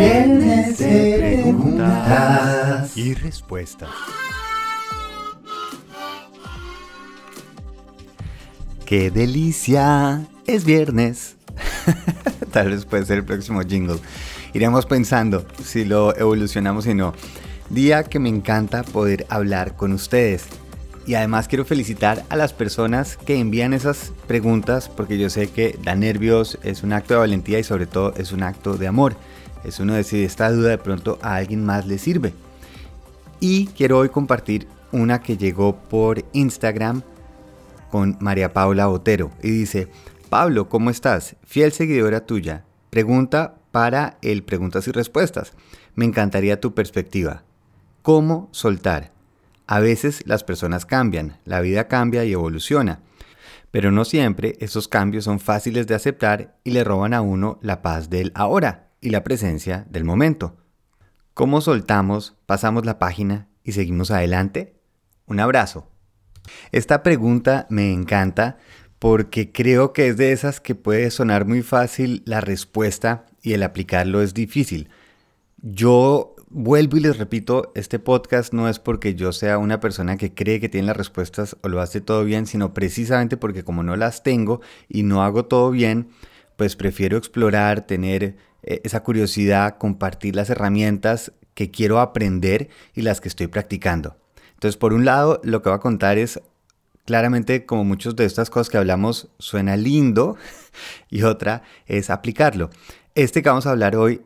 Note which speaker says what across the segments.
Speaker 1: Viernes de preguntas
Speaker 2: y respuestas. ¡Qué delicia! Es viernes. Tal vez puede ser el próximo jingle. Iremos pensando si lo evolucionamos y no. Día que me encanta poder hablar con ustedes. Y además quiero felicitar a las personas que envían esas preguntas porque yo sé que da nervios, es un acto de valentía y sobre todo es un acto de amor. Es uno decir, esta duda de pronto a alguien más le sirve. Y quiero hoy compartir una que llegó por Instagram con María Paula Otero y dice, Pablo, ¿cómo estás? Fiel seguidora tuya. Pregunta para el preguntas y respuestas. Me encantaría tu perspectiva. ¿Cómo soltar? A veces las personas cambian, la vida cambia y evoluciona, pero no siempre esos cambios son fáciles de aceptar y le roban a uno la paz del ahora y la presencia del momento. ¿Cómo soltamos, pasamos la página y seguimos adelante? Un abrazo. Esta pregunta me encanta porque creo que es de esas que puede sonar muy fácil la respuesta y el aplicarlo es difícil. Yo vuelvo y les repito, este podcast no es porque yo sea una persona que cree que tiene las respuestas o lo hace todo bien, sino precisamente porque como no las tengo y no hago todo bien, pues prefiero explorar, tener esa curiosidad, compartir las herramientas que quiero aprender y las que estoy practicando. Entonces, por un lado, lo que voy a contar es claramente como muchas de estas cosas que hablamos suena lindo y otra es aplicarlo. Este que vamos a hablar hoy,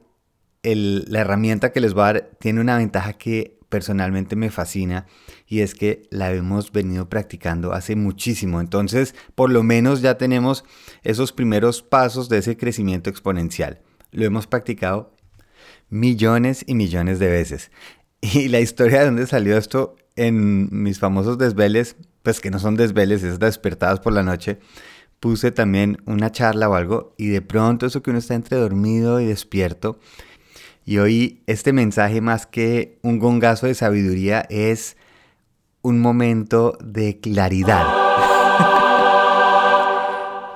Speaker 2: la herramienta que les voy a dar tiene una ventaja que personalmente me fascina y es que la hemos venido practicando hace muchísimo. Entonces, por lo menos ya tenemos esos primeros pasos de ese crecimiento exponencial. Lo hemos practicado millones y millones de veces. Y la historia de dónde salió esto en mis famosos desveles, pues que no son desveles, es despertadas por la noche, puse también una charla o algo y de pronto eso que uno está entre dormido y despierto y hoy este mensaje más que un gongazo de sabiduría es un momento de claridad.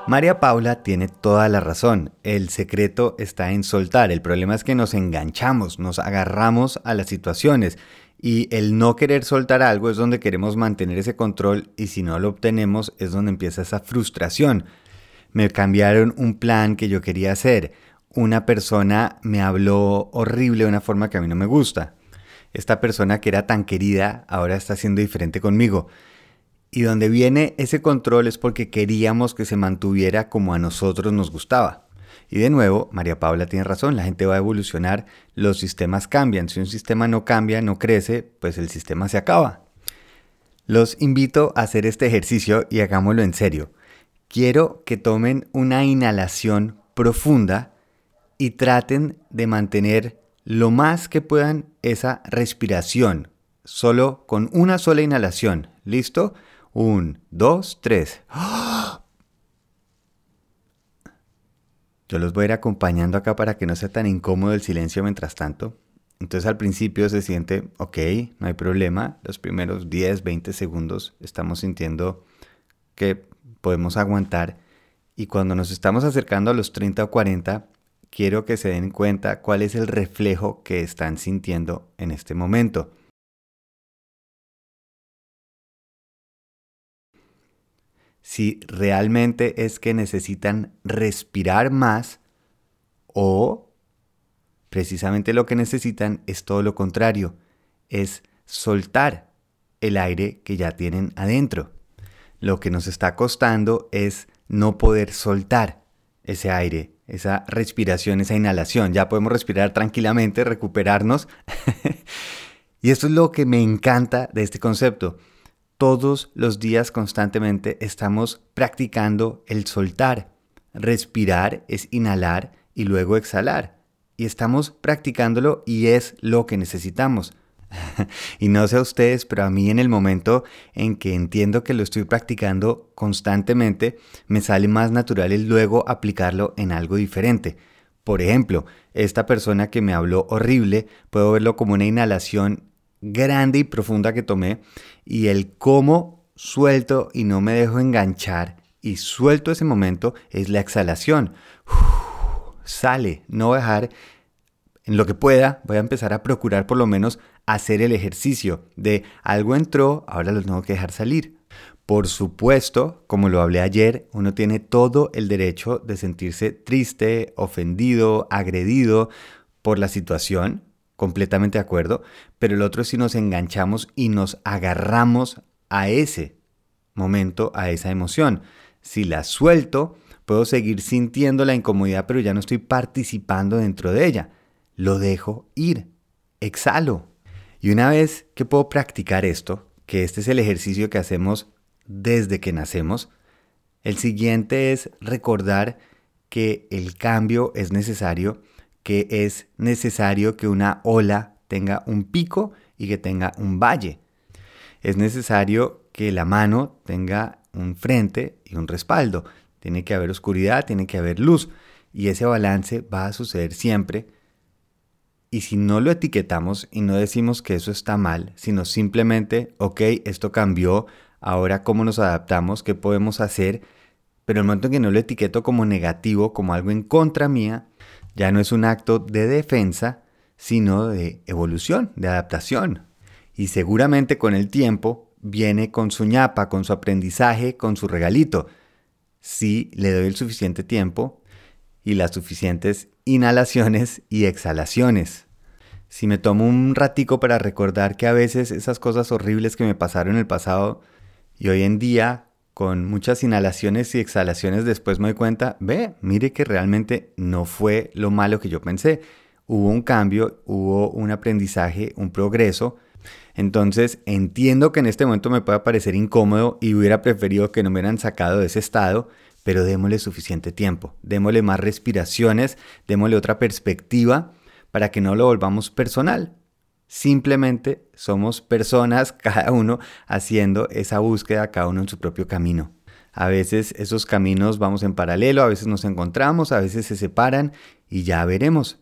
Speaker 2: María Paula tiene toda la razón. El secreto está en soltar. El problema es que nos enganchamos, nos agarramos a las situaciones y el no querer soltar algo es donde queremos mantener ese control y si no lo obtenemos es donde empieza esa frustración. Me cambiaron un plan que yo quería hacer. Una persona me habló horrible de una forma que a mí no me gusta. Esta persona que era tan querida ahora está siendo diferente conmigo. Y donde viene ese control es porque queríamos que se mantuviera como a nosotros nos gustaba. Y de nuevo, María Paula tiene razón, la gente va a evolucionar, los sistemas cambian. Si un sistema no cambia, no crece, pues el sistema se acaba. Los invito a hacer este ejercicio y hagámoslo en serio. Quiero que tomen una inhalación profunda y traten de mantener lo más que puedan esa respiración, solo con una sola inhalación. ¿Listo? Un, dos, tres. Yo los voy a ir acompañando acá para que no sea tan incómodo el silencio mientras tanto. Entonces al principio se siente, ok, no hay problema. Los primeros 10, 20 segundos estamos sintiendo que podemos aguantar. Y cuando nos estamos acercando a los 30 o 40, quiero que se den cuenta cuál es el reflejo que están sintiendo en este momento. Si realmente es que necesitan respirar más o precisamente lo que necesitan es todo lo contrario, es soltar el aire que ya tienen adentro. Lo que nos está costando es no poder soltar ese aire, esa respiración, esa inhalación. Ya podemos respirar tranquilamente, recuperarnos. y esto es lo que me encanta de este concepto todos los días constantemente estamos practicando el soltar. Respirar es inhalar y luego exhalar. Y estamos practicándolo y es lo que necesitamos. y no sé a ustedes, pero a mí en el momento en que entiendo que lo estoy practicando constantemente, me sale más natural el luego aplicarlo en algo diferente. Por ejemplo, esta persona que me habló horrible, puedo verlo como una inhalación grande y profunda que tomé y el cómo suelto y no me dejo enganchar y suelto ese momento es la exhalación. sale, no dejar en lo que pueda, voy a empezar a procurar por lo menos hacer el ejercicio de algo entró, ahora lo tengo que dejar salir. Por supuesto, como lo hablé ayer, uno tiene todo el derecho de sentirse triste, ofendido, agredido por la situación, completamente de acuerdo, pero el otro es si nos enganchamos y nos agarramos a ese momento, a esa emoción. Si la suelto, puedo seguir sintiendo la incomodidad, pero ya no estoy participando dentro de ella. Lo dejo ir, exhalo. Y una vez que puedo practicar esto, que este es el ejercicio que hacemos desde que nacemos, el siguiente es recordar que el cambio es necesario, que es necesario que una ola tenga un pico y que tenga un valle. Es necesario que la mano tenga un frente y un respaldo. Tiene que haber oscuridad, tiene que haber luz. Y ese balance va a suceder siempre. Y si no lo etiquetamos y no decimos que eso está mal, sino simplemente, ok, esto cambió, ahora cómo nos adaptamos, qué podemos hacer, pero el momento en que no lo etiqueto como negativo, como algo en contra mía, ya no es un acto de defensa, sino de evolución, de adaptación. Y seguramente con el tiempo viene con su ñapa, con su aprendizaje, con su regalito. Si le doy el suficiente tiempo y las suficientes inhalaciones y exhalaciones. Si me tomo un ratico para recordar que a veces esas cosas horribles que me pasaron en el pasado y hoy en día, con muchas inhalaciones y exhalaciones, después me doy cuenta, ve, mire que realmente no fue lo malo que yo pensé. Hubo un cambio, hubo un aprendizaje, un progreso. Entonces entiendo que en este momento me puede parecer incómodo y hubiera preferido que no me hubieran sacado de ese estado, pero démosle suficiente tiempo, démosle más respiraciones, démosle otra perspectiva para que no lo volvamos personal. Simplemente somos personas, cada uno haciendo esa búsqueda, cada uno en su propio camino. A veces esos caminos vamos en paralelo, a veces nos encontramos, a veces se separan y ya veremos.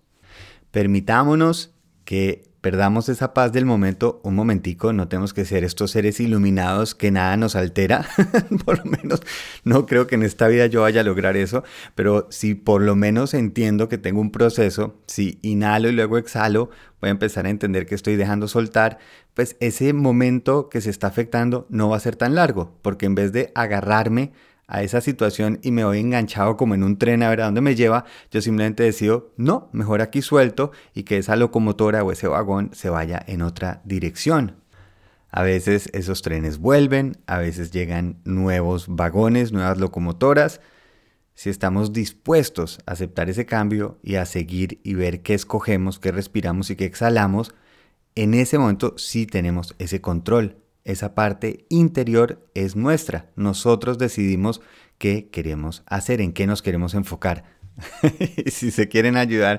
Speaker 2: Permitámonos que perdamos esa paz del momento un momentico, no tenemos que ser estos seres iluminados que nada nos altera, por lo menos no creo que en esta vida yo vaya a lograr eso, pero si por lo menos entiendo que tengo un proceso, si inhalo y luego exhalo, voy a empezar a entender que estoy dejando soltar, pues ese momento que se está afectando no va a ser tan largo, porque en vez de agarrarme a esa situación y me voy enganchado como en un tren a ver a dónde me lleva, yo simplemente decido, no, mejor aquí suelto y que esa locomotora o ese vagón se vaya en otra dirección. A veces esos trenes vuelven, a veces llegan nuevos vagones, nuevas locomotoras. Si estamos dispuestos a aceptar ese cambio y a seguir y ver qué escogemos, qué respiramos y qué exhalamos, en ese momento sí tenemos ese control esa parte interior es nuestra. Nosotros decidimos qué queremos hacer, en qué nos queremos enfocar. si se quieren ayudar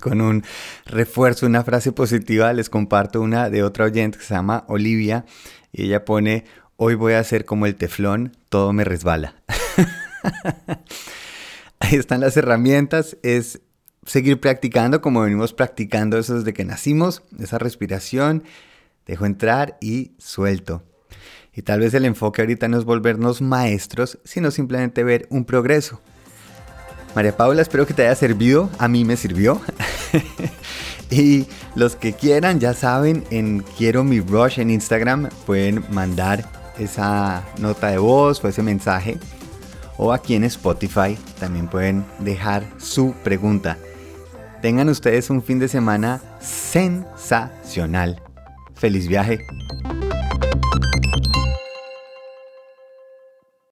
Speaker 2: con un refuerzo, una frase positiva, les comparto una de otra oyente que se llama Olivia y ella pone, hoy voy a hacer como el teflón, todo me resbala. Ahí están las herramientas, es seguir practicando como venimos practicando eso desde que nacimos, esa respiración, dejo entrar y suelto. Y tal vez el enfoque ahorita no es volvernos maestros, sino simplemente ver un progreso. María Paula, espero que te haya servido. A mí me sirvió. y los que quieran, ya saben, en Quiero mi Rush en Instagram pueden mandar esa nota de voz o ese mensaje. O aquí en Spotify también pueden dejar su pregunta. Tengan ustedes un fin de semana sensacional. Feliz viaje.